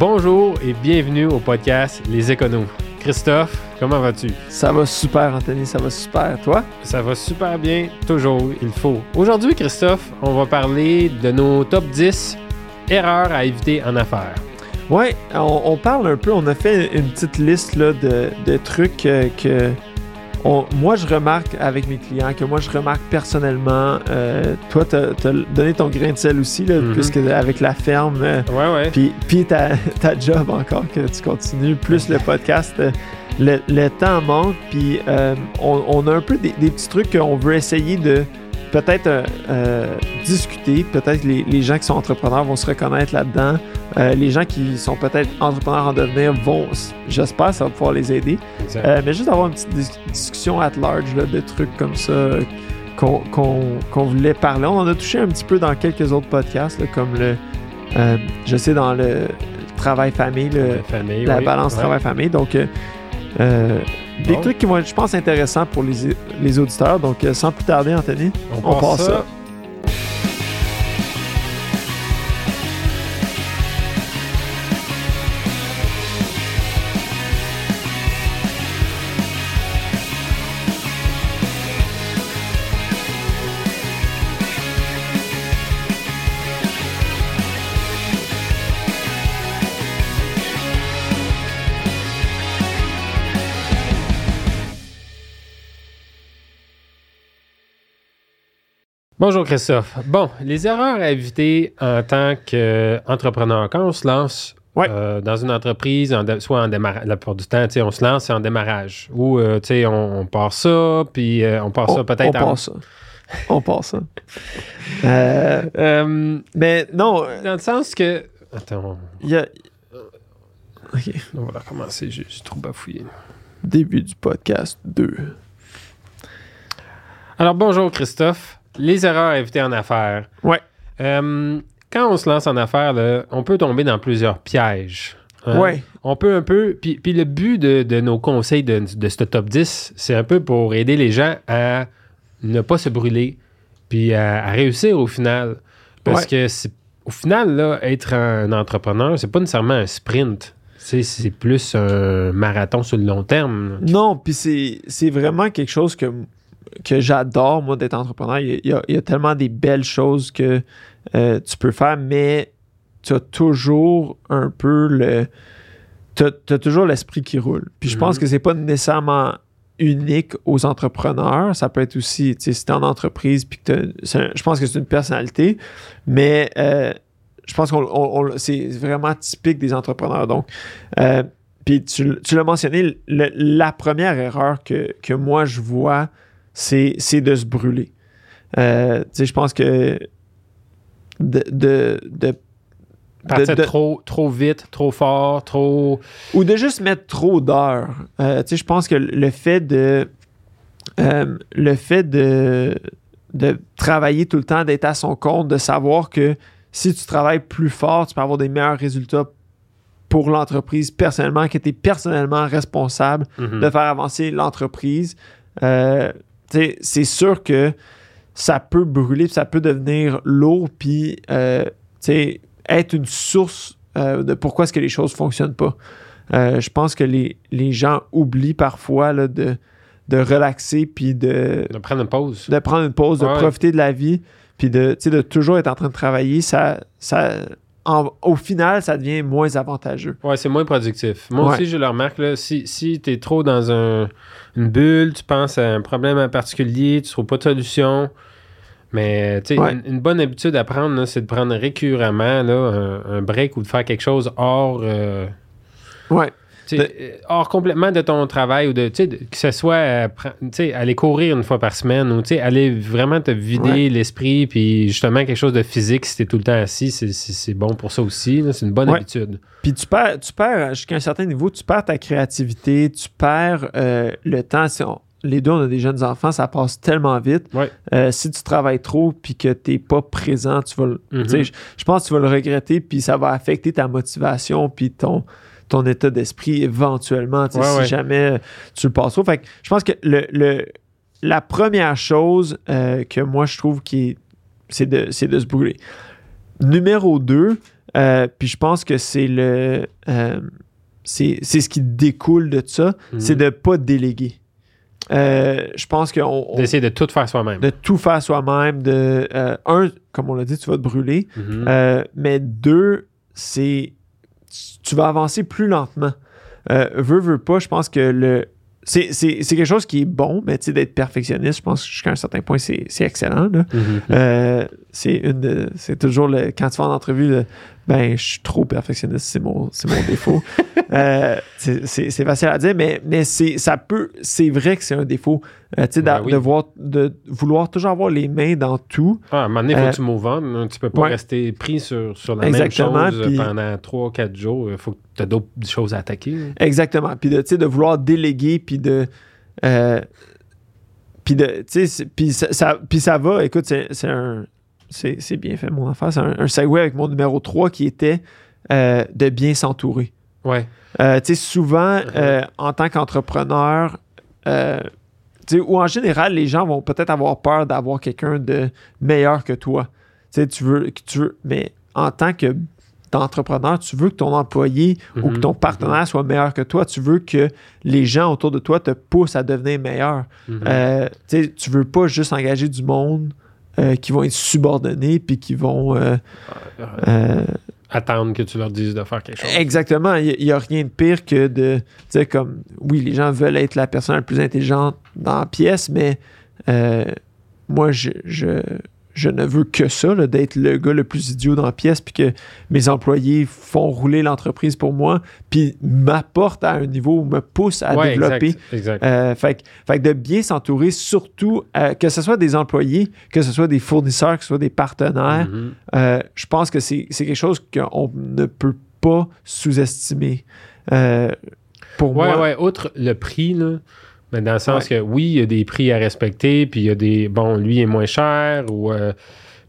Bonjour et bienvenue au podcast Les Éconos. Christophe, comment vas-tu? Ça va super, Anthony, ça va super. Toi? Ça va super bien, toujours, il faut. Aujourd'hui, Christophe, on va parler de nos top 10 erreurs à éviter en affaires. Ouais, on, on parle un peu, on a fait une petite liste là, de, de trucs euh, que on- moi je remarque avec mes clients, que moi je remarque personnellement. Euh, toi, tu as, donné ton grain de sel aussi, là, puisque avec la ferme, euh, Ouais, ouais. puis, puis ta, ta job encore que tu continues, plus le podcast, euh, le, le temps manque, puis on, on a un peu des, des petits trucs qu'on veut essayer de peut-être euh, euh, discuter. Peut-être les, les gens qui sont entrepreneurs vont se reconnaître là-dedans. Euh, les gens qui sont peut-être entrepreneurs en devenir vont, j'espère, ça va pouvoir les aider. Mais juste avoir une petite dis- discussion at large là, de trucs comme ça qu'on voulait parler. On en a touché un petit peu dans quelques autres podcasts, là, comme le, je sais, dans le travail-famille, le- La famille, la oui. balance Ouais. travail-famille. Donc, euh, des Bon. trucs qui vont être, je pense, intéressants pour les, les auditeurs. Donc, euh, sans plus tarder, Anthony, On, on passe ça. Bonjour Christophe. Bon, les erreurs à éviter en tant qu'entrepreneur. Quand on se lance Ouais. euh, dans une entreprise, en soit en démarrage, la plupart du temps, on se lance en démarrage. Ou euh, on, on part ça, puis euh, on part ça on, peut-être on en. ça. On passe ça. Mais non, dans le sens que. Attends, il y a. Ok. on va recommencer, j'ai trop bafouillé. Début du podcast 2. Alors, bonjour Christophe. Les erreurs à éviter en affaires. Ouais. Euh, quand on se lance en affaires, là, on peut tomber dans plusieurs pièges. hein? Ouais. On peut un peu. Puis, puis le but de, de nos conseils de, de ce top 10, c'est un peu pour aider les gens à ne pas se brûler, puis à, à réussir au final. Parce Ouais. que c'est, au final, là, être un entrepreneur, c'est pas nécessairement un sprint. C'est, c'est plus un marathon sur le long terme. là. Non, puis c'est c'est vraiment quelque chose que, que j'adore, moi, d'être entrepreneur. Il y, a, il y tellement des belles choses que euh, tu peux faire, mais tu as toujours un peu le. Tu as, toujours l'esprit qui roule. Puis je pense Mhm. que c'est pas nécessairement unique aux entrepreneurs. Ça peut être aussi, tu sais, si tu es en entreprise, puis que un- je pense que c'est une personnalité, mais euh, je pense qu'on on- on- c'est vraiment typique des entrepreneurs. Donc, euh, puis tu, tu l'as mentionné, le- la première erreur que, que moi je vois, c'est c'est de se brûler. Euh, je pense que de, de, de- Partir de- trop, trop vite, trop fort, trop. ou de juste mettre trop d'heures. Euh, je pense que le fait de euh, le fait de, de travailler tout le temps, d'être à son compte, de savoir que si tu travailles plus fort, tu peux avoir des meilleurs résultats pour l'entreprise personnellement, que tu es personnellement responsable Mhm. de faire avancer l'entreprise. Euh, c'est sûr que ça peut brûler, puis ça peut devenir lourd, puis euh, être une source euh, de pourquoi est-ce que les choses fonctionnent pas. Euh, je pense que les, les gens oublient parfois là, de, de relaxer, puis de, De prendre une pause. de prendre une pause, de profiter de la vie, puis de, toujours être en train de travailler. Ça, ça, en- au final, ça devient moins avantageux. Ouais, c'est moins productif. Moi Ouais. aussi, je le remarque, là, si, si tu es trop dans un- une bulle, tu penses à un problème en particulier, tu trouves pas de solution. Mais tu sais, Ouais. une, une bonne habitude à prendre, c'est de prendre récurremment là, un, un break ou de faire quelque chose hors, euh, Ouais. Euh, hors complètement de ton travail ou de, tu sais, de- que ce soit euh, pre- tu sais, aller courir une fois par semaine ou tu sais, aller vraiment te vider Ouais. l'esprit puis justement quelque chose de physique si tu es tout le temps assis, c'est- bon pour ça aussi. C'est une bonne Ouais. habitude. Puis tu perds, tu perds jusqu'à un certain niveau, tu perds ta créativité, tu perds euh, le temps. Si on- les deux, on a des jeunes enfants, ça passe tellement vite. Ouais. Euh, si tu travailles trop puis que tu n'es pas présent, tu vas le- sais, je, je pense que tu vas le regretter puis ça va affecter ta motivation puis ton, ton état d'esprit éventuellement, Ouais, si ouais. jamais tu le passes trop. Fait que je pense que le, le- la première chose euh, que moi je trouve qui est, c'est de, c'est de se brûler. Numéro 2, Euh, puis je pense que c'est le. euh, c'est c'est ce qui découle de ça, Mhm. c'est de pas déléguer. Euh, je pense qu'on. on- D'essayer de tout faire soi-même. de tout faire soi-même, de. euh, un, comme on l'a dit, tu vas te brûler. Mhm. Euh, mais deux, c'est. Tu vas avancer plus lentement. Euh, veux, veux pas, je pense que le. C'est c'est- c'est quelque chose qui est bon, mais tu sais, d'être perfectionniste, je pense que jusqu'à un certain point, c'est c'est excellent. Mhm. Euh, c'est une de- c'est toujours le quand tu vas en entrevue le, ben je suis trop perfectionniste c'est mon c'est mon défaut Euh, c'est- facile à dire mais mais c'est ça peut c'est vrai que c'est un défaut Euh, tu sais d'a- Ben oui. de voir de vouloir toujours avoir les mains dans tout Ah, à un moment donné, il faut Euh, que tu move on. hein. Tu peux pas ouais. rester pris sur, sur la Exactement, même chose puis- pendant 3-4 jours. Il faut que tu aies d'autres choses à attaquer. hein. exactement puis de de vouloir déléguer puis de euh, puis de puis ça, ça- va écoute c'est c'est un c'est c'est bien fait mon affaire c'est un, un segue avec mon numéro 3 qui était euh, de bien s'entourer Ouais. Euh, tu sais, souvent, euh, en tant qu'entrepreneur, ou en général, les gens vont peut-être avoir peur d'avoir quelqu'un de meilleur que toi. Tu sais, tu veux, tu veux, mais en tant que d'entrepreneur, tu veux que ton employé ou que Mhm, ton partenaire soit meilleur que toi. Tu veux que les gens autour de toi te poussent à devenir meilleur. Euh, tu sais, tu veux pas juste engager du monde euh, qui vont être subordonnés puis qui vont euh, euh, Attendre que tu leur dises de faire quelque chose. Exactement. Il n'y a, rien de pire que de. Tu sais, comme. Oui, les gens veulent être la personne la plus intelligente dans la pièce, mais moi, je, je, je ne veux que ça, d'être le gars le plus idiot dans la pièce, puis que mes employés font rouler l'entreprise pour moi, puis m'apportent à un niveau où me poussent à Ouais, développer. Exact. exact. Euh, fait, que- fait de bien s'entourer, surtout euh, que ce soit des employés, que ce soit des fournisseurs, que ce soit des partenaires, Mhm. euh, je pense que c'est quelque chose qu'on ne peut pas sous-estimer. Pour Ouais, moi, ouais. Outre le prix, là, mais dans le sens que oui, il y a des prix à respecter, puis il y a des. Bon, lui est moins cher, ou. euh,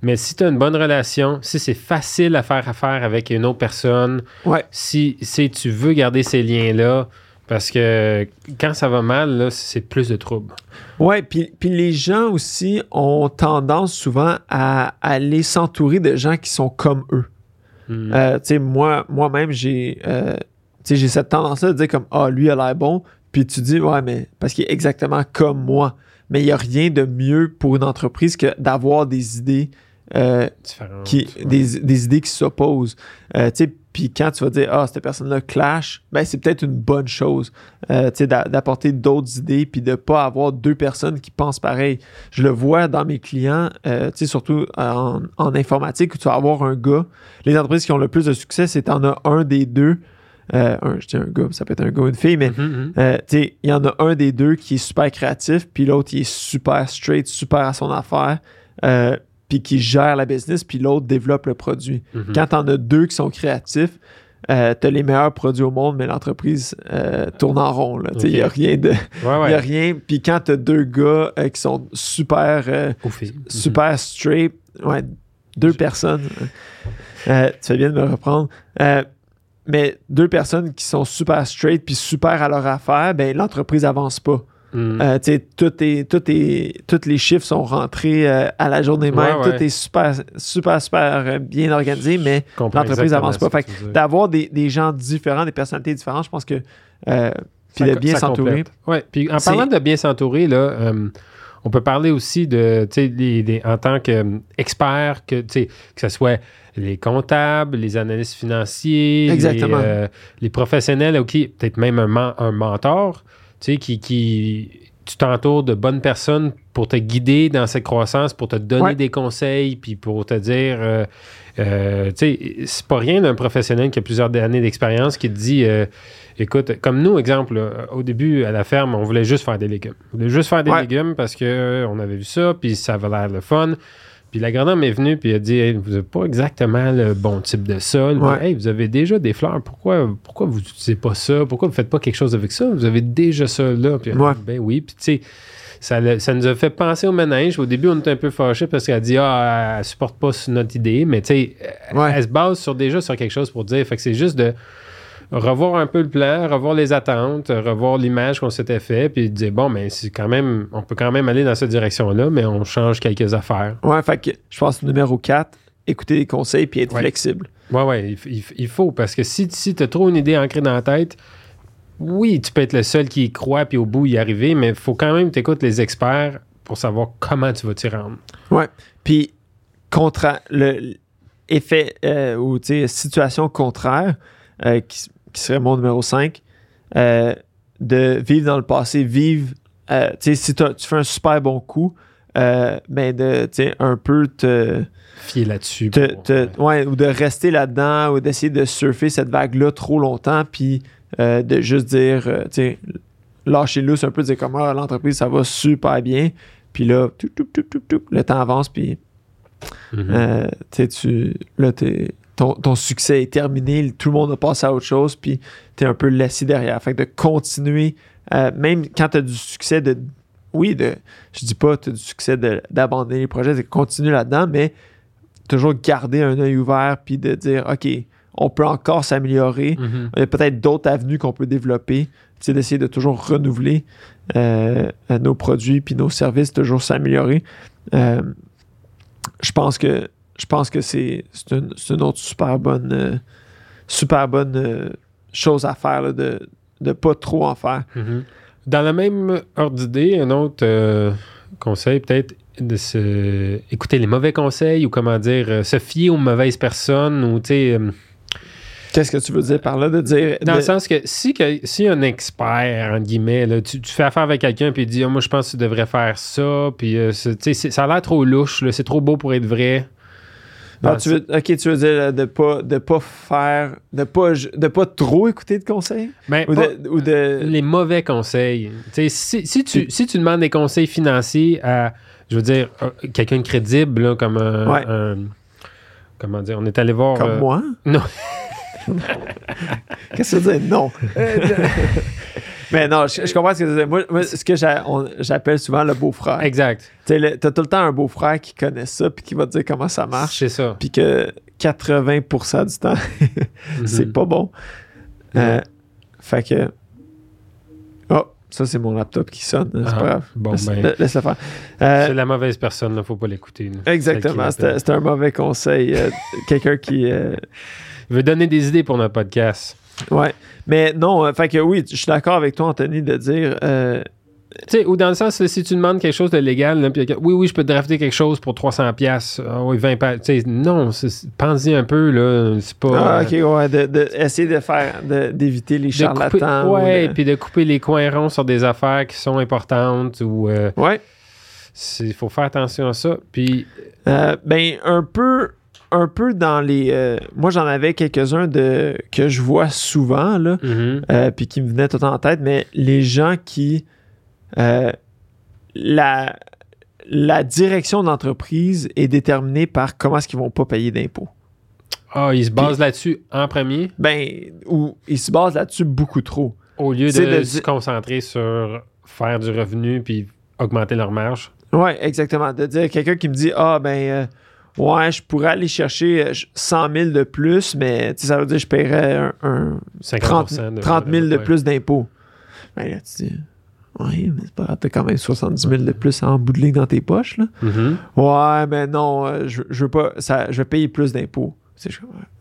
mais si tu as une bonne relation, si c'est facile à faire affaire avec une autre personne, Ouais. si, si tu veux garder ces liens-là, parce que quand ça va mal, c'est plus de troubles. ouais, puis puis les gens aussi ont tendance souvent à aller s'entourer de gens qui sont comme eux. Mhm. Euh, tu sais, moi, moi-même, j'ai euh, j'ai cette tendance-là de dire comme Ah, lui a l'air bon, puis tu dis Ouais, mais parce qu'il est exactement comme moi. Mais il n'y a rien de mieux pour une entreprise que d'avoir des idées euh, qui, ouais. des, des idées qui s'opposent. Euh, tu sais, puis quand tu vas dire, ah, cette personne-là clash, ben c'est peut-être une bonne chose, euh, tu sais, d'a- d'apporter d'autres idées, puis de pas avoir deux personnes qui pensent pareil. Je le vois dans mes clients, euh, tu sais, surtout en, en informatique, où tu vas avoir un gars. Les entreprises qui ont le plus de succès, c'est en as un des deux. Euh, un, je dis un gars, ça peut être un gars ou une fille, mais Mhm, mhm. euh, il y en a un des deux qui est super créatif, puis l'autre, il est super straight, super à son affaire, euh, puis qui gère la business, puis l'autre développe le produit. Mhm. Quand t'en as deux qui sont créatifs, euh, t'as les meilleurs produits au monde, mais l'entreprise euh, tourne en rond. Il n'y a rien de. Ouais, y a rien. Puis quand t'as deux gars euh, qui sont super, super straight, ouais, deux personnes. tu fais bien de me reprendre. Mais deux personnes qui sont super straight puis super à leur affaire, ben l'entreprise avance pas. Mhm. Euh, tu sais, tout est, tout est, tous les chiffres sont rentrés euh, à la journée même. Ouais, ouais. Tout est super, super, super euh, bien organisé, mais l'entreprise avance pas. Fait d'avoir des, des gens différents, des personnalités différentes, je pense que. puis de bien s'entourer. Ouais. Puis en parlant de bien s'entourer, là, on peut parler aussi de, les- les- en tant qu'expert, que, que ce soit les comptables, les analystes financiers, Exactement. Les, euh, les professionnels, OK, peut-être même un, men- un mentor, tu sais, qui, qui tu t'entoures de bonnes personnes pour te guider dans cette croissance, pour te donner Ouais. des conseils, puis pour te dire, euh, euh, tu sais, c'est pas rien d'un professionnel qui a plusieurs années d'expérience qui te dit, euh, écoute, comme nous, exemple, là, au début, à la ferme, on voulait juste faire des légumes. On voulait juste faire des Ouais. légumes parce que euh, on avait vu ça, puis ça avait l'air le fun. Puis l'agronome est venu, puis il a dit, Hey, vous n'avez pas exactement le bon type de sol. Ouais. Hey, vous avez déjà des fleurs. Pourquoi, pourquoi vous n'utilisez pas ça? Pourquoi vous ne faites pas quelque chose avec ça? Vous avez déjà ça là. Puis, Ouais. ben oui. Puis tu sais, ça, ça nous a fait penser au ménage. Au début, on était un peu fâchés parce qu'elle a dit Ah, elle supporte pas notre idée. Mais tu sais, elle- Ouais. elle se base sur, déjà sur quelque chose pour dire. Fait que c'est juste de revoir un peu le plan, revoir les attentes, revoir l'image qu'on s'était fait, puis dire bon, mais c'est quand même, on peut quand même aller dans cette direction-là, mais on change quelques affaires. Ouais, fait que je pense que numéro 4, écouter les conseils puis être Ouais. flexible. Ouais, ouais, il, faut, parce que si, si tu as trop une idée ancrée dans la tête, oui, tu peux être le seul qui y croit puis au bout y arriver, mais il faut quand même écoutes les experts pour savoir comment tu vas t'y rendre. Puis, contra le effet euh, ou tu sais, situation contraire, euh, qui, qui serait mon numéro 5, de vivre dans le passé, vivre, euh, tu sais, si tu fais un super bon coup, euh, ben de, tu sais, un peu te, Fier là-dessus. ouais, ou de rester là-dedans, ou d'essayer de surfer cette vague-là trop longtemps, puis euh, de juste dire, euh, tu sais, lâcher lousse un peu, dire comment ah, l'entreprise, ça va super bien, puis là, toup, toup, toup, le temps avance, puis Mhm. euh, tu sais, tu, là, t'es- ton, ton succès est terminé, tout le monde a passé à autre chose, puis tu es un peu laissé derrière. Fait que de continuer, euh, même quand tu as du succès de. Oui, de, je dis pas tu as du succès d'abandonner les projets, c'est de continuer là-dedans, mais toujours garder un œil ouvert, puis de dire, OK, on peut encore s'améliorer. Mhm. Il y a peut-être d'autres avenues qu'on peut développer. C'est d'essayer de toujours renouveler euh, nos produits puis nos services, toujours s'améliorer. Euh, je pense que je pense que c'est une, une autre super bonne euh, super bonne euh, chose à faire là, de de pas trop en faire. Mhm. Dans la même ordre d'idée, un autre euh, conseil, peut-être, de se écouter les mauvais conseils ou comment dire, se fier aux mauvaises personnes ou, tu sais, Qu'est-ce que tu veux dire par là de dire dans de- le sens que si, que, si un expert, entre guillemets, là, tu, tu fais affaire avec quelqu'un puis il dit, Ah, moi, je pense que tu devrais faire ça, puis, euh, ça a l'air trop louche, c'est trop beau pour être vrai. Ah, Dans tu veux, ok, tu veux dire euh, de pas de pas faire de pas de pas trop écouter de conseils? Ben, ou pas- de, ou de les mauvais conseils. Tu si, si tu, si tu demandes des conseils financiers à, je veux dire, euh, quelqu'un de crédible, là, comme un, Ouais. un- Comment dire, on est allé voir. comme euh, moi? Non. Qu'est-ce que ça veut dire? Non? Mais non, je, je comprends ce que tu dire. Moi, moi, ce que j'appelle souvent le beau-frère. Exact. Tu le- t'as tout le temps un beau-frère qui connaît ça puis qui va te dire comment ça marche. C'est ça. Puis que 80% du temps, c'est Mhm. pas bon. Euh, fait que. Oh, ça, c'est mon laptop qui sonne. C'est Ah, pas grave. bon, laisse, ben. laisse-le faire. Euh, C'est la mauvaise personne, il faut pas l'écouter. exactement. C'était un mauvais conseil. euh, Quelqu'un qui. veut donner des idées pour notre podcast. Ouais. Mais non, euh, fait que oui, je suis d'accord avec toi, Anthony, de dire. euh, Tu sais, ou dans le sens, si tu demandes quelque chose de légal, là, puis quelqu'un, oui, oui, je peux te drafter quelque chose pour 300$. piastres. Ah oui, 20$. pa- Tu sais, non, c'est- pense-y un peu, là. C'est pas. Ah, euh, ok, ouais, de, de- essayer de faire, d'éviter les de couper, charlatans. ou ouais, de- puis de couper les coins ronds sur des affaires qui sont importantes ou euh, ouais. il faut faire attention à ça. Puis Euh, ben, un peu, un peu dans les. euh, moi, j'en avais quelques-uns de que je vois souvent, là, mhm, euh, puis qui me venaient tout en tête, mais les gens qui. euh, la, la direction d'entreprise est déterminée par comment est-ce qu'ils vont pas payer d'impôts. ah, ils se basent là-dessus en premier? Ben, ou ils se basent là-dessus beaucoup trop. au lieu de, de se concentrer sur faire du revenu puis augmenter leur marge? Ouais, exactement. De dire quelqu'un qui me dit Ah, ben, euh, ouais, je pourrais aller chercher euh, 100 000 de plus, mais ça veut dire que je paierais un, un 30, 50% de, 30 000 de plus d'impôts. Ben là, tu dis Ouais, mais c'est pas grave, t'as quand même 70 000 de plus en bout de ligne dans tes poches, là. Mhm. Ouais, mais non, euh, je, je veux pas, ça, je vais payer plus d'impôts.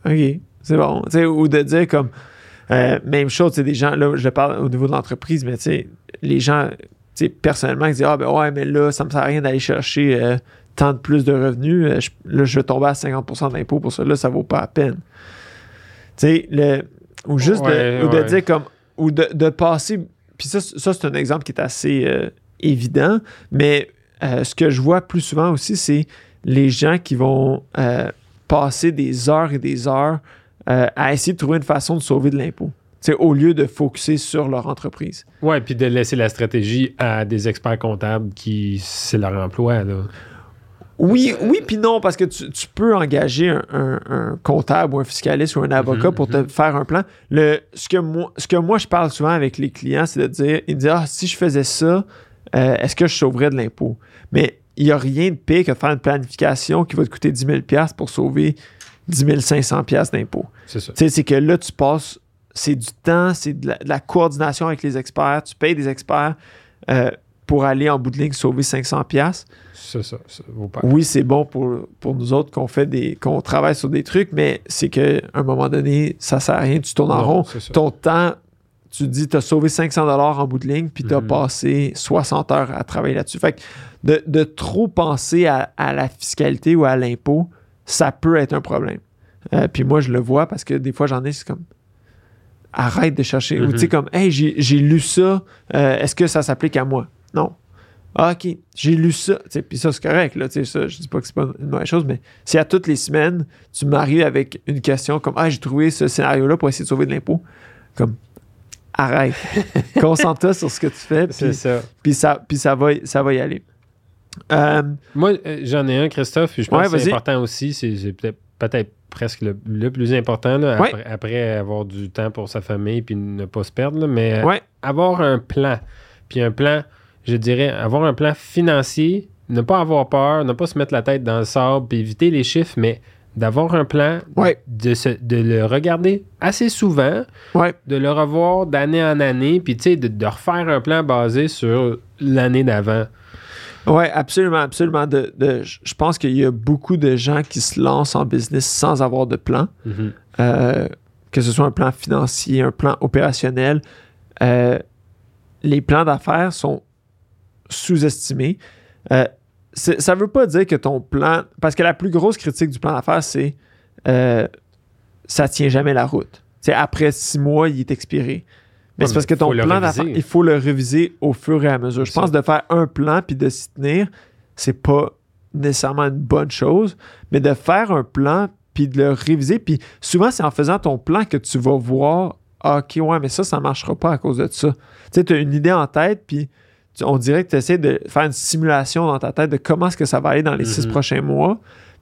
OK, c'est bon. Ou de dire comme, euh, même chose, des gens, là, je parle au niveau de l'entreprise, mais tu sais, les gens, tu sais, personnellement, ils disent, ah, ben ouais, mais là, ça me sert à rien d'aller chercher euh, tant de plus de revenus. Euh, je- là, je vais tomber à 50 d'impôts pour ça. Là, ça vaut pas la peine. Tu sais, le, ou juste Ouais, de, ou de ouais. dire comme, ou de, de passer, puis ça, ça c'est un exemple qui est assez euh, évident, mais euh, ce que je vois plus souvent aussi, c'est les gens qui vont euh, passer des heures et des heures à essayer de trouver une façon de sauver de l'impôt. Au lieu de focuser sur leur entreprise. Ouais, puis de laisser la stratégie à des experts comptables qui c'est leur emploi là. Oui, oui, puis non, parce que tu, tu peux engager un, un- un comptable ou un fiscaliste ou un avocat Mhm, pour te faire un plan. Le, ce, que moi, ce que moi, je parle souvent avec les clients, c'est de dire, ils me disent, ah, si je faisais ça, euh, est-ce que je sauverais de l'impôt? Mais il n'y a rien de pire que de faire une planification qui va te coûter 10 000 pour sauver 10 500 d'impôt. C'est ça. Tu sais, c'est que là, tu passes, c'est du temps, c'est de la, de la coordination avec les experts, tu payes des experts euh, pour aller en bout de ligne sauver 500 pièces. C'est ça, ça vaut pas. Oui, c'est bon pour, pour nous autres qu'on fait des qu'on travaille sur des trucs, mais c'est qu'à un moment donné, ça sert à rien, tu tournes en rond. Ton temps, tu dis, tu as sauvé 500 dollars en bout de ligne, puis tu as Mhm. passé 60 heures à travailler là-dessus. Fait que de, de trop penser à, à la fiscalité ou à l'impôt, ça peut être un problème. Euh, puis moi, je le vois parce que des fois, j'en ai, c'est comme arrête de chercher. Ou Mhm. tu sais, comme, hey, j'ai j'ai lu ça, euh, est-ce que ça s'applique à moi? Non. Ah, ok, j'ai lu ça. Puis ça, c'est correct. Là, ça, je dis pas que c'est pas une mauvaise chose, mais si à toutes les semaines, tu m'arrives avec une question comme Ah, j'ai trouvé ce scénario-là pour essayer de sauver de l'impôt, comme arrête. Concentre-toi sur ce que tu fais, puis, ça. puis ça, va, ça va y aller. Euh, Moi, euh, j'en ai un, Christophe, puis je pense Ouais, que c'est important aussi. C'est peut-être peut-être presque le, le plus important, là, Ouais. après, après avoir du temps pour sa famille puis ne pas se perdre. là, mais ouais, avoir un plan, puis un plan, je dirais, avoir un plan financier, ne pas avoir peur, ne pas se mettre la tête dans le sable, puis éviter les chiffres, mais d'avoir un plan, Ouais. de, se- de le regarder assez souvent, ouais, de le revoir d'année en année, puis tu sais, de, de refaire un plan basé sur l'année d'avant. ouais, absolument, absolument. De, de- je pense qu'il y a beaucoup de gens qui se lancent en business sans avoir de plan. Mhm. Euh, que ce soit un plan financier, un plan opérationnel, euh, les plans d'affaires sont sous-estimés. Euh, ça ne veut pas dire que ton plan... Parce que la plus grosse critique du plan d'affaires, c'est euh, ça tient jamais la route. C'est après six mois, il est expiré. Mais c'est parce que ton plan d'affaires, il faut le réviser au fur et à mesure. Je pense de faire un plan puis de s'y tenir, c'est pas nécessairement une bonne chose, mais de faire un plan puis de le réviser. Puis souvent, c'est en faisant ton plan que tu vas voir, ah, OK, ouais, mais ça, ça marchera pas à cause de ça. Tu sais, tu as une idée en tête, puis on dirait que tu essaies de faire une simulation dans ta tête de comment est-ce que ça va aller dans les six Mhm. prochains mois,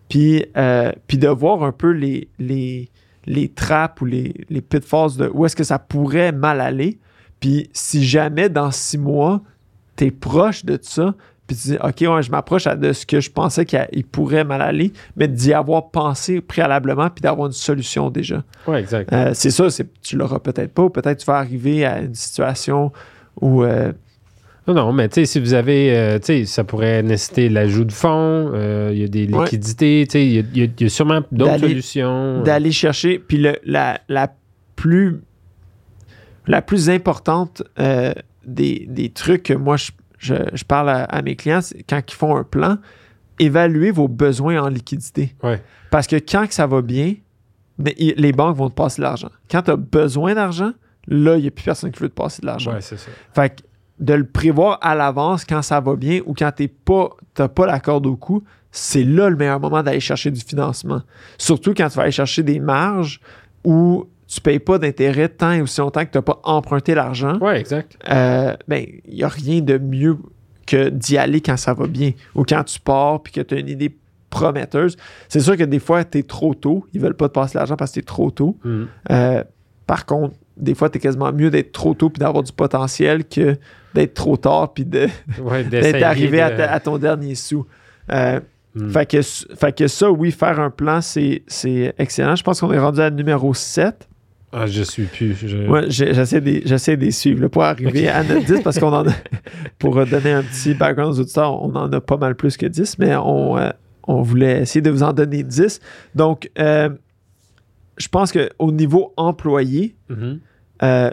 puis, euh, puis de voir un peu les, les, les trappes ou les, les pitfalls de où est-ce que ça pourrait mal aller. Puis si jamais dans six mois, tu es proche de ça, puis tu dis, OK, ouais, je m'approche de ce que je pensais qu'il pourrait mal aller, mais d'y avoir pensé préalablement, puis d'avoir une solution déjà. Ouais, exact. Euh, c'est ça, tu l'auras peut-être pas, ou peut-être tu vas arriver à une situation où. euh, Non, non, mais tu sais, si vous avez, euh, tu sais, ça pourrait nécessiter l'ajout de fonds, euh, il y a des Ouais. liquidités, tu sais, il y y, a- il y a sûrement d'autres solutions. d'aller chercher. Puis le- la, la plus la plus importante euh, des, des trucs que moi je, je- je parle à, à mes clients, c'est quand ils font un plan, évaluer vos besoins en liquidité. Ouais. Parce que quand que ça va bien, les banques vont te passer de l'argent. Quand tu as besoin d'argent, là, il n'y a plus personne qui veut te passer de l'argent. Ouais, c'est ça. Fait que de le prévoir à l'avance quand ça va bien ou quand tu t'as pas la corde au cou, c'est là le meilleur moment d'aller chercher du financement. Surtout quand tu vas aller chercher des marges où tu payes pas d'intérêt tant et aussi longtemps que tu n'as pas emprunté l'argent. Ouais, exact. Euh, ben, il n'y a rien de mieux que d'y aller quand ça va bien ou quand tu pars puis que tu as une idée prometteuse. C'est sûr que des fois, tu es trop tôt. Ils veulent pas te passer l'argent parce que tu es trop tôt. Mhm. Euh, par contre, des fois, tu es quasiment mieux d'être trop tôt puis d'avoir du potentiel que d'être trop tard puis de- Ouais, d'être arrivé à, de- ta- à ton dernier sou. Euh, Mhm. fait, que, fait que ça, oui, faire un plan, c'est c'est excellent. Je pense qu'on est rendu à numéro 7. Ah, je suis plus. je- j'essaie de, j'essaie de les suivre là, pour arriver à notre 10 parce qu'on en a, pour donner un petit background aux auditeurs, on en a pas mal plus que 10, mais on, euh, on voulait essayer de vous en donner 10. Donc, euh, je pense qu'au niveau employé, Mhm. Euh,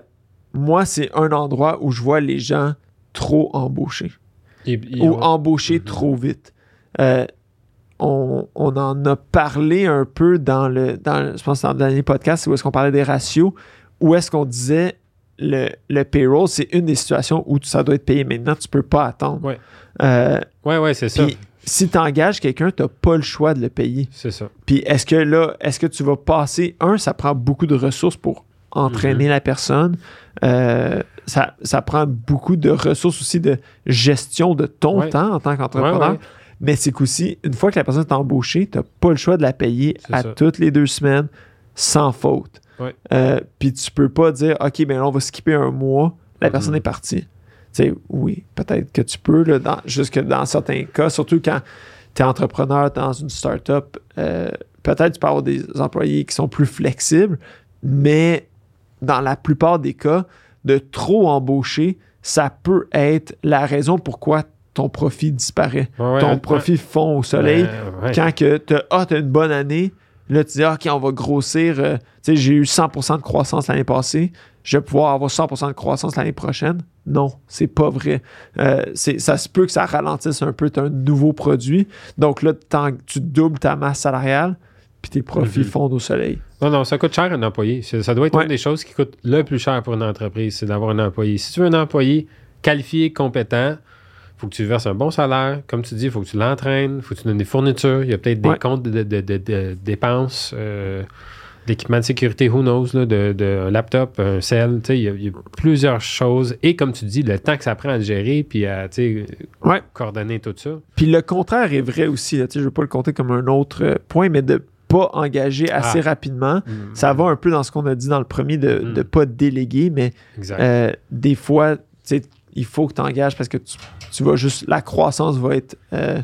moi, c'est un endroit où je vois les gens trop embauchés Et- et ou on- embauchés Mhm. trop vite. Euh, on, on en a parlé un peu dans le, dans, je pense dans le dernier podcast où est-ce qu'on parlait des ratios, où est-ce qu'on disait le, le payroll, c'est une des situations où ça doit être payé maintenant, tu peux pas attendre. Ouais. Euh, Ouais, ouais, c'est ça. si tu engages quelqu'un, tu n'as pas le choix de le payer. C'est ça. Puis est-ce que là, est-ce que tu vas passer, un, ça prend beaucoup de ressources pour entraîner la personne. Euh, ça, ça prend beaucoup de ressources aussi de gestion de ton Ouais. temps en tant qu'entrepreneur. Ouais, ouais. Mais c'est qu'aussi, une fois que la personne est embauchée, tu n'as pas le choix de la payer à ça. toutes les deux semaines sans faute. Euh, Puis tu peux pas dire, OK, ben là, on va skipper un mois, la Mhm. personne est partie. Oui, peut-être que tu peux, là, dans, jusque dans certains cas, surtout quand tu es entrepreneur dans une startup, euh, peut-être tu peux avoir des employés qui sont plus flexibles, mais dans la plupart des cas, de trop embaucher, ça peut être la raison pourquoi ton profit disparaît. Ouais, ton ouais. profit fond au soleil. Ben. Quand que tu as une bonne année, là, tu dis, ah, OK, on va grossir. euh, tu sais, j'ai eu 100% de croissance l'année passée. Je vais pouvoir avoir 100% de croissance l'année prochaine? Non, c'est pas vrai. Euh, ça se peut que ça ralentisse un peu. Tu un nouveau produit. Donc là, tu doubles ta masse salariale, puis tes profits Mhm. fondent au soleil. Non, non, ça coûte cher un employé. Ça doit être Ouais. une des choses qui coûte le plus cher pour une entreprise, c'est d'avoir un employé. Si tu veux un employé qualifié, compétent, faut que tu lui verses un bon salaire. Comme tu dis, il faut que tu l'entraînes, il faut que tu donnes des fournitures. Il y a peut-être des Ouais. comptes de, de- de- de dépenses, euh, d'équipement de sécurité, who knows, là, de, un laptop, un cell. Il y, a, il y a plusieurs choses. Et comme tu dis, le temps que ça prend à le gérer puis à Ouais. coordonner tout ça. Puis le contraire est vrai aussi. Je veux pas le compter comme un autre euh, point, mais de pas engager assez Ah. rapidement. Ça va un peu dans ce qu'on a dit dans le premier de ne pas déléguer, mais euh, des fois, il faut que tu engages parce que tu, tu vas juste. La croissance va être euh,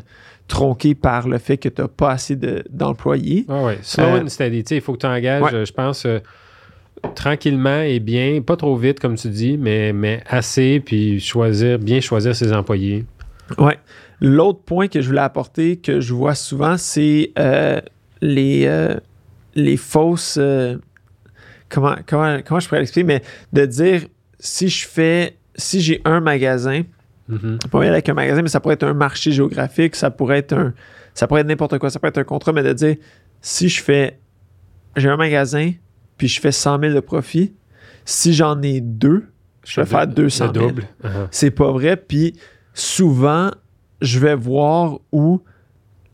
tronquée par le fait que tu n'as pas assez de- d'employés. Ah ouais. Slow Euh, and steady. Il faut que tu engages, Ouais. je pense, tranquillement et bien, pas trop vite, comme tu dis, mais, mais assez, puis choisir, bien choisir ses employés. Ouais. L'autre point que je voulais apporter, que je vois souvent, c'est euh, les, euh, les fausses. euh, comment, comment, comment je pourrais l'expliquer, mais de dire si je fais. Si j'ai un magasin, pas y aller avec un magasin, mais ça pourrait être un marché géographique, ça pourrait être un. Ça pourrait être n'importe quoi, ça pourrait être un contrat, mais de dire si je fais. J'ai un magasin, puis je fais 100 000 de profit, si j'en ai deux, je vais faire 200 Le 000 double. Uh-huh. c'est pas vrai. Puis souvent, je vais voir où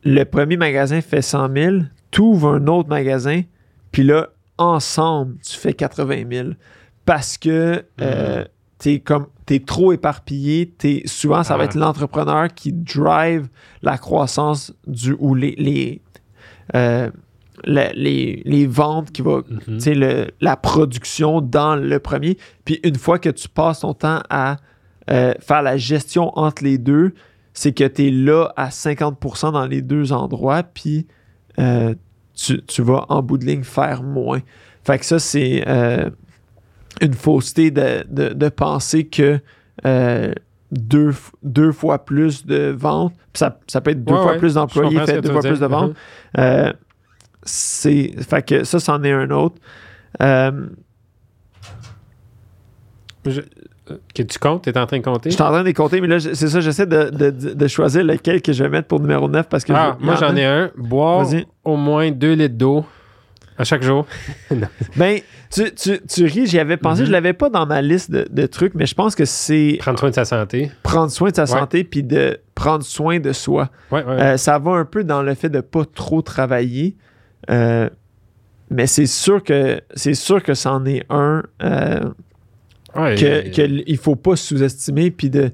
le premier magasin fait 100 000, tu ouvres un autre magasin, puis là, ensemble, tu fais 80 000. Parce que euh, t'es comme t'es trop éparpillé. Souvent, ça va être l'entrepreneur qui drive la croissance du ou les, les, euh, la- les, les ventes qui va tu sais, le- la production dans le premier. Puis une fois que tu passes ton temps à euh, faire la gestion entre les deux, c'est que tu es là à 50% dans les deux endroits, puis euh, tu, tu vas en bout de ligne faire moins. Fait que ça, c'est euh, une fausseté de, de- de penser que euh, deux, deux fois plus de ventes, ça, ça peut être deux Ouais, fois ouais. plus d'employés, fait deux fois plus de ventes. C'est fait que ça c'en est un autre Je- que tu comptes, tu es en train de compter? je suis en train de les compter mais là c'est ça j'essaie de, de- de choisir lequel que je vais mettre pour numéro 9 parce que Ah, je- moi j'en ai un. Boire au moins 2 litres d'eau à chaque jour. ben tu, tu, tu ris j'y avais pensé Mhm. je l'avais pas dans ma liste de, de trucs mais je pense que c'est Prendre soin de sa santé. prendre soin de sa Ouais. santé puis de prendre soin de soi Ouais, ouais. Euh, ça va un peu dans le fait de pas trop travailler Euh, mais c'est sûr que c'est sûr que c'en est un euh, Ouais, que, il faut pas sous-estimer puis de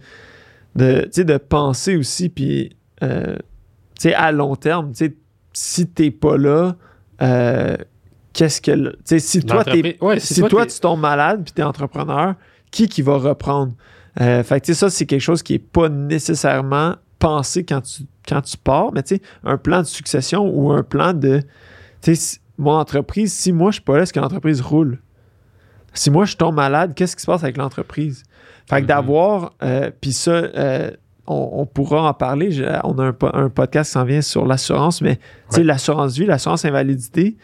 de, de penser aussi puis euh, à long terme si t'es pas là euh, qu'est-ce que le- tu sais, si toi ouais, si, toi, tu tombes malade puis t'es entrepreneur qui qui va reprendre? Euh, fait que tu sais, ça c'est quelque chose qui est pas nécessairement pensé quand tu quand tu pars mais tu sais un plan de succession ou un plan de tu sais si- mon entreprise si moi je suis pas là est-ce que l'entreprise roule? Si moi je tombe malade, qu'est-ce qui se passe avec l'entreprise? Fait que Mhm. d'avoir, euh, puis ça, euh, on, on pourra en parler. Je- on a un, po- un podcast qui s'en vient sur l'assurance, mais Ouais. l'assurance vie, l'assurance invalidité,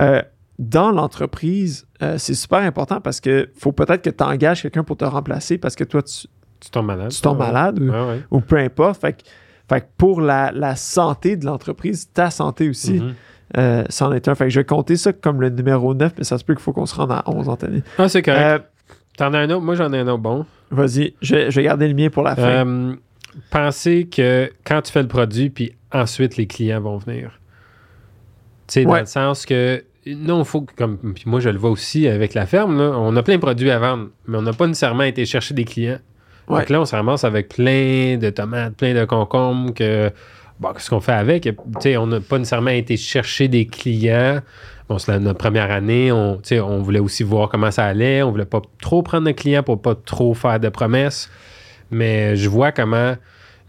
euh, dans l'entreprise, c'est super important parce que faut peut-être que tu engages quelqu'un pour te remplacer parce que toi, tu, tu tombes malade. tu tombes Ouais. malade ou, Ouais, ouais. ou peu importe. Fait que, fait que pour la, la santé de l'entreprise, ta santé aussi, Mhm. Euh, c'en est un. Fait que je vais compter ça comme le numéro 9, mais ça se peut qu'il faut qu'on se rende à 11 Anthony. Ah, c'est correct. Euh, T'en as un autre? Moi, j'en ai un autre bon. Vas-y, je, vais- je vais garder le mien pour la fin. Euh, penser que quand tu fais le produit, puis ensuite les clients vont venir. Tu sais, dans le sens que, non, il faut que, comme puis moi je le vois aussi avec la ferme, là, on a plein de produits à vendre, mais on n'a pas nécessairement été chercher des clients. Ouais. Donc là, on se ramasse avec plein de tomates, plein de concombres, que, qu'est-ce qu'on fait avec? On n'a pas nécessairement été chercher des clients. Bon, c'est notre première année, on, on voulait aussi voir comment ça allait. On voulait pas trop prendre de clients pour pas trop faire de promesses. Mais je vois comment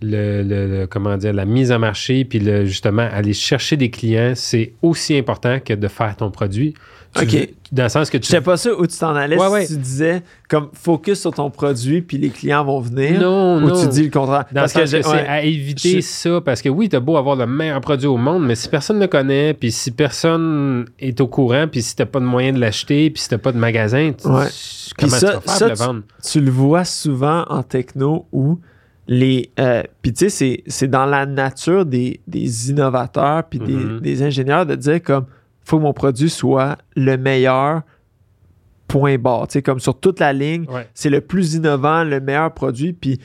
le, le- le- comment dire, la mise en marché, puis le, justement, aller chercher des clients, c'est aussi important que de faire ton produit. Tu Ok. dans le sens que Je tu sais pas ça où tu t'en allais Ouais, si ouais. tu disais comme focus sur ton produit puis les clients vont venir. Non, ou non. tu dis le contraire. Dans Parce le sens que, c'est à éviter Je- ça, parce que oui, t'as beau avoir le meilleur produit au monde, mais si personne ne le connaît, puis si personne est au courant, puis si t'as pas de moyen de l'acheter, puis si t'as pas de magasin, tu- comment ça- tu vas faire ça, le vendre? tu le vois souvent en techno où les. euh, puis tu sais, c'est- dans la nature des, des innovateurs puis des- Mhm. des, ingénieurs de dire comme faut que mon produit soit le meilleur point barre. Tu sais, comme sur toute la ligne, Ouais. c'est le plus innovant, le meilleur produit. Puis,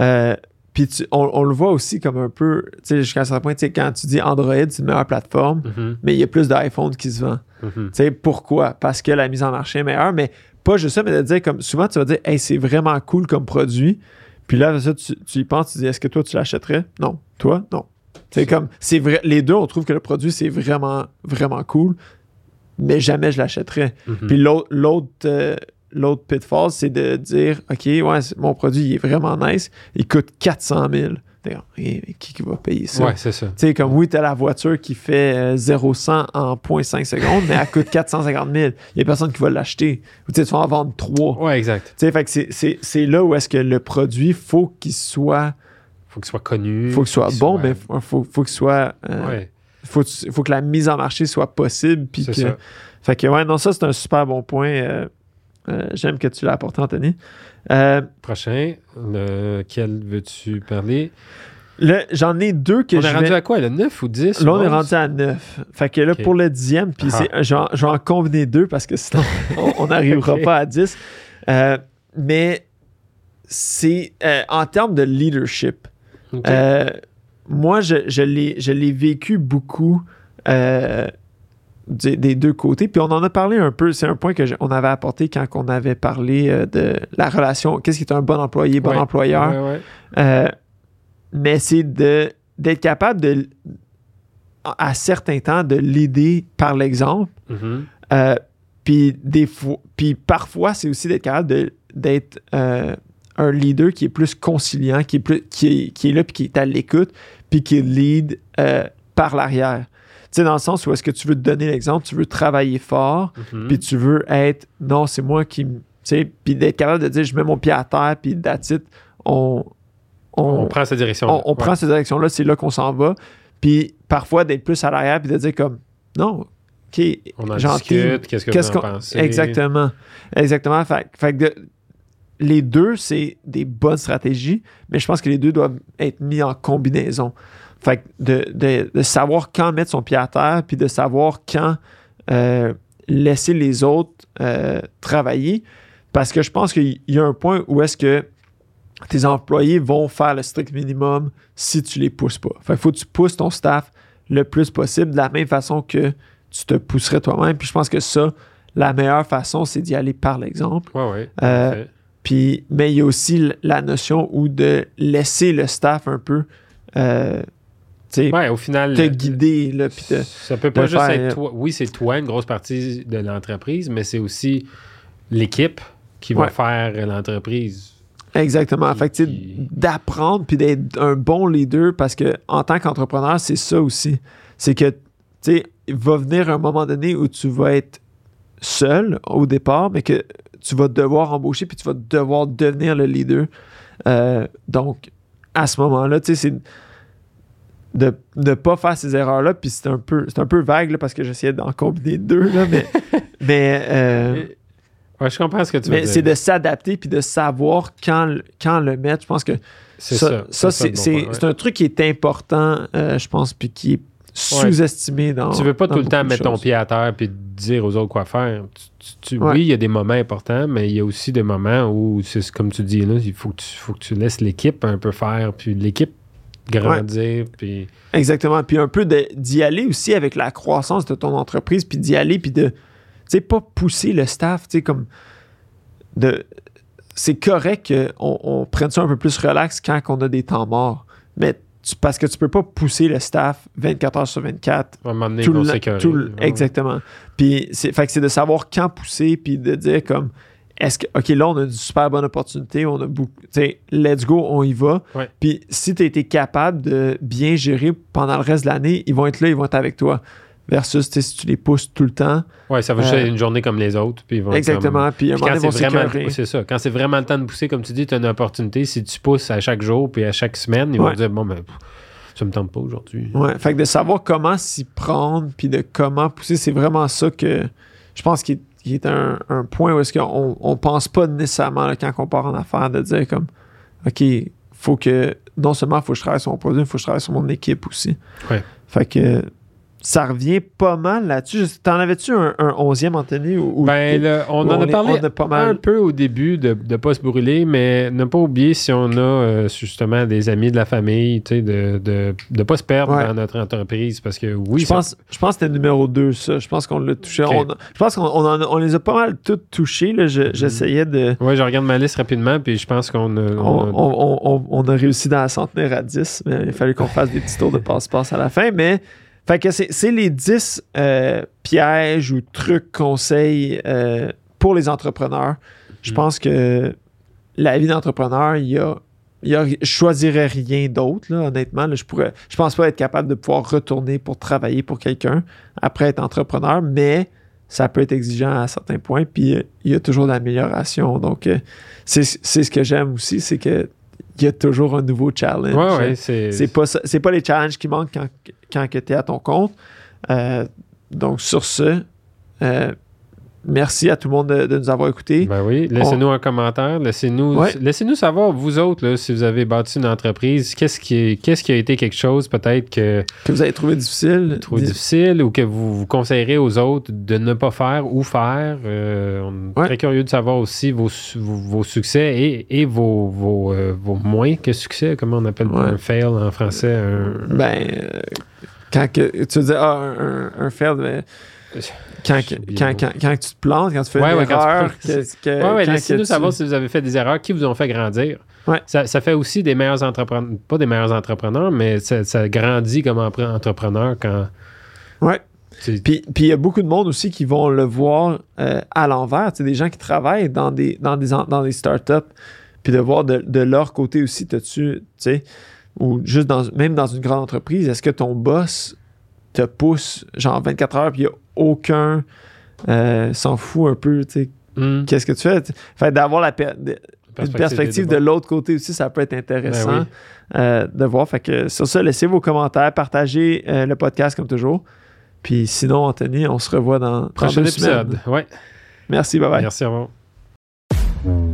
euh, puis on, on le voit aussi comme un peu, tu sais, jusqu'à un certain point, tu sais, quand tu dis Android, c'est une meilleure plateforme, Mhm, mais il y a plus d'iPhone qui se vend. mhm. Tu sais, pourquoi? Parce que la mise en marché est meilleure, mais pas juste ça, mais de dire comme souvent, tu vas dire, hey, c'est vraiment cool comme produit. Puis là, ça, tu, tu y penses, tu dis, est-ce que toi, tu l'achèterais? Non. Toi? Non. C'est comme, c'est vrai, les deux, on trouve que le produit, c'est vraiment, vraiment cool, mais jamais je l'achèterais. Mhm. Puis l'autre, l'autre, euh, l'autre pitfall, c'est de dire, OK, ouais, mon produit, il est vraiment nice, il coûte 400 000. Et- qui, qui va payer ça? Ouais, c'est ça. Tu sais, comme oui, t'as la voiture qui fait euh, 0-100 en 0.5 secondes, mais elle coûte 450 000. Il y a personne qui va l'acheter. Ou tu sais, tu vas en vendre 3. Tu Ouais, exact. sais, fait que c'est- c'est c'est là où est-ce que le produit, faut qu'il soit, Faut qu'il soit connu. faut qu'il soit bon, soit- mais faut, faut, faut qu'il soit, euh, Ouais, faut, faut que la mise en marché soit possible. Puis c'est que, ça. fait que, ouais, non, ça, c'est un super bon point. euh, euh, J'aime que tu l'as apporté, Anthony. Euh, Prochain, lequel veux-tu parler? là, J'en ai deux que on je est rendu vais... à quoi, le 9 ou 10? Là, on est 11? rendu à 9. Fait que là, Ok. pour le dixième, puis Ah. c'est- je vais en- combiner deux parce que sinon, on- on n'arrivera Ok. pas à 10. Euh, mais c'est euh, en termes de leadership. Ok. euh, moi, je, je l'ai je l'ai vécu beaucoup euh, des, des deux côtés. Puis on en a parlé un peu. C'est un point que on avait apporté quand on avait parlé euh, de la relation. Qu'est-ce qui est un bon employé, bon Ouais. employeur? Ouais, ouais. Euh, mais c'est de d'être capable de à certains temps de l'aider par l'exemple. Mhm. Euh, puis des fois, puis parfois c'est aussi d'être capable d'être un leader qui est plus conciliant, qui est plus qui est, qui est là puis qui est à l'écoute, puis qui lead par l'arrière. Tu sais dans le sens où est-ce que tu veux te donner l'exemple, tu veux travailler fort, Mhm. puis tu veux être non c'est moi qui tu sais puis d'être capable de dire je mets mon pied à terre puis that's it, on on, prend cette direction. on, on prend cette direction-là, c'est là qu'on s'en va. Puis parfois d'être plus à l'arrière puis de dire comme non, ok, On en gentil. discute. Qu'est-ce que Qu'est-ce vous en qu'on- pensez? Exactement. Exactement. Fait, fait que de- les deux, c'est des bonnes stratégies, mais je pense que les deux doivent être mis en combinaison. Fait que de, de- de savoir quand mettre son pied à terre, puis de savoir quand euh, laisser les autres euh, travailler. Parce que je pense qu'il y a un point où est-ce que tes employés vont faire le strict minimum si tu les pousses pas. Fait qu'il faut que tu pousses ton staff le plus possible de la même façon que tu te pousserais toi-même. Puis je pense que ça, la meilleure façon, c'est d'y aller par l'exemple. Ouais, ouais. Euh. Puis, mais il y a aussi la notion où de laisser le staff un peu Ouais, au final. te guider. Là, puis te- Ça peut pas juste faire- être toi. Oui, c'est toi, une grosse partie de l'entreprise, mais c'est aussi l'équipe qui va Ouais. faire l'entreprise. Exactement. Fait que, tu sais, qui- d'apprendre puis d'être un bon leader parce que en tant qu'entrepreneur, c'est ça aussi. C'est que, tu sais, il va venir un moment donné où tu vas être seul au départ, mais que tu vas devoir embaucher puis tu vas devoir devenir le leader. Euh, donc, à ce moment-là, tu sais, c'est de ne pas faire ces erreurs-là. Puis c'est un peu, c'est un peu vague là, parce que j'essayais d'en combiner deux, là, mais, mais, euh, Ouais, je comprends ce que tu veux mais c'est de s'adapter puis de savoir quand, le- quand le mettre. Je pense que C'est ça, ça. ça, C'est bon ouais. un truc qui est important, euh, je pense, puis qui est sous-estimé dans. Tu veux pas tout le temps mettre ton pied à terre puis dire aux autres quoi faire. Tu- tu- tu- Ouais. Oui, il y a des moments importants, mais il y a aussi des moments où, c'est comme tu dis, là, il faut que tu, faut que tu laisses l'équipe un peu faire, puis l'équipe grandir, puis... Exactement. Puis un peu d'y aller aussi avec la croissance de ton entreprise, puis d'y aller, puis de, tu sais, pas pousser le staff, tu sais, comme de. C'est correct qu'on on prenne ça un peu plus relax quand on a des temps morts, mais tu- parce que tu peux pas pousser le staff 24 heures sur 24 À tout le- tout le- exactement. Puis c'est fait que c'est de savoir quand pousser puis de dire comme est-ce que, OK, là, on a une super bonne opportunité, on a beaucoup, tu sais, let's go, on y va. Ouais. Puis si tu as été capable de bien gérer pendant le reste de l'année, ils vont être là, ils vont être avec toi. Versus, tu sais, si tu les pousses tout le temps. Ouais, ça va juste Euh, être une journée comme les autres. Puis ils vont être Exactement. Puis comme- Puis donné, quand c'est vraiment, c'est ça. Quand c'est vraiment le temps de pousser, comme tu dis, tu as une opportunité. Si tu pousses à chaque jour puis à chaque semaine, ils Ouais. vont dire bon ben, ça me tente pas aujourd'hui. Ouais, fait que de savoir comment s'y prendre, puis de comment pousser, c'est vraiment ça que je pense qui est, qui est un, un point où est-ce qu'on on pense pas nécessairement là, quand on part en affaires de dire comme OK, faut que non seulement faut que je travaille sur mon produit, il faut que je travaille sur mon équipe aussi. Ouais. Fait que ça revient pas mal là-dessus. T'en avais-tu un, un onzième, Anthony? Ou, Ben, on en a parlé on a pas mal? un peu au début de ne pas se brûler, mais ne pas oublier si on a euh, justement des amis de la famille, tu sais, de ne de, de pas se perdre Ouais. dans notre entreprise parce que oui, je, ça- pense, je pense que c'était numéro 2, ça. Je pense qu'on l'a touché. On je pense qu'on on les a pas mal toutes. Je- J'essayais de. Ouais, je regarde ma liste rapidement, puis je pense qu'on a. On, a- réussi dans la s'en tenir à 10, mais il fallait qu'on fasse des petits tours de passe-passe à la fin. Mais fait que c'est les 10 euh, pièges ou trucs, conseils euh, pour les entrepreneurs. Je Mhm. pense que la vie d'entrepreneur, il y a, il y a- je choisirais rien d'autre, honnêtement. là. je pourrais, je pense pas être capable de pouvoir retourner pour travailler pour quelqu'un après être entrepreneur, mais ça peut être exigeant à certains points, puis euh, il y a toujours de l'amélioration. Donc, c'est ce que j'aime aussi, c'est que il y a toujours un nouveau challenge. Ouais, ouais, c'est. Pas les challenges qui manquent quand, quand tu es à ton compte. Euh, donc, sur ce, euh, merci à tout le monde de, de nous avoir écoutés. Ben oui, laissez-nous un commentaire, laissez-nous Ouais. laissez-nous savoir, vous autres, là, si vous avez bâti une entreprise, qu'est-ce qui, qu'est-ce qui a été quelque chose peut-être que que vous avez trouvé difficile. Dis- difficile ou que vous, vous conseillerez aux autres de ne pas faire ou faire. Euh, on est Ouais. très curieux de savoir aussi vos, vos, vos succès et, et vos, vos, euh, vos moins que succès, comment on appelle Ouais. un fail en français. Un... Ben, euh, quand que, tu dis, ah, un, un, un fail, mais quand, tu te plantes, quand tu fais Ouais, une ouais, quand tu erreur, plantes. que, que- Ouais, laissez-nous savoir si vous avez fait des erreurs, qui vous ont fait grandir. Ouais. Ça, ça fait aussi des meilleurs entrepreneurs, pas des meilleurs entrepreneurs, mais ça, ça grandit comme entrepreneur quand. C'est- Puis il y a beaucoup de monde aussi qui vont le voir euh, à l'envers. Des gens qui travaillent dans des, dans des, dans des startups, puis de voir de, de leur côté aussi, tu sais, ou juste dans, même dans une grande entreprise, est-ce que ton boss te pousse genre 24 heures, puis il n'y a aucun euh, s'en fout un peu, tu sais, Hmm, qu'est-ce que tu fais? Fait d'avoir la per- perspective de l'autre côté aussi, ça peut être intéressant Ben euh, de voir. Fait que sur ça, laissez vos commentaires, partagez euh, le podcast comme toujours. Puis sinon, Anthony, on se revoit dans, dans Prochain épisode. Ouais. Merci, bye bye. Merci, au revoir.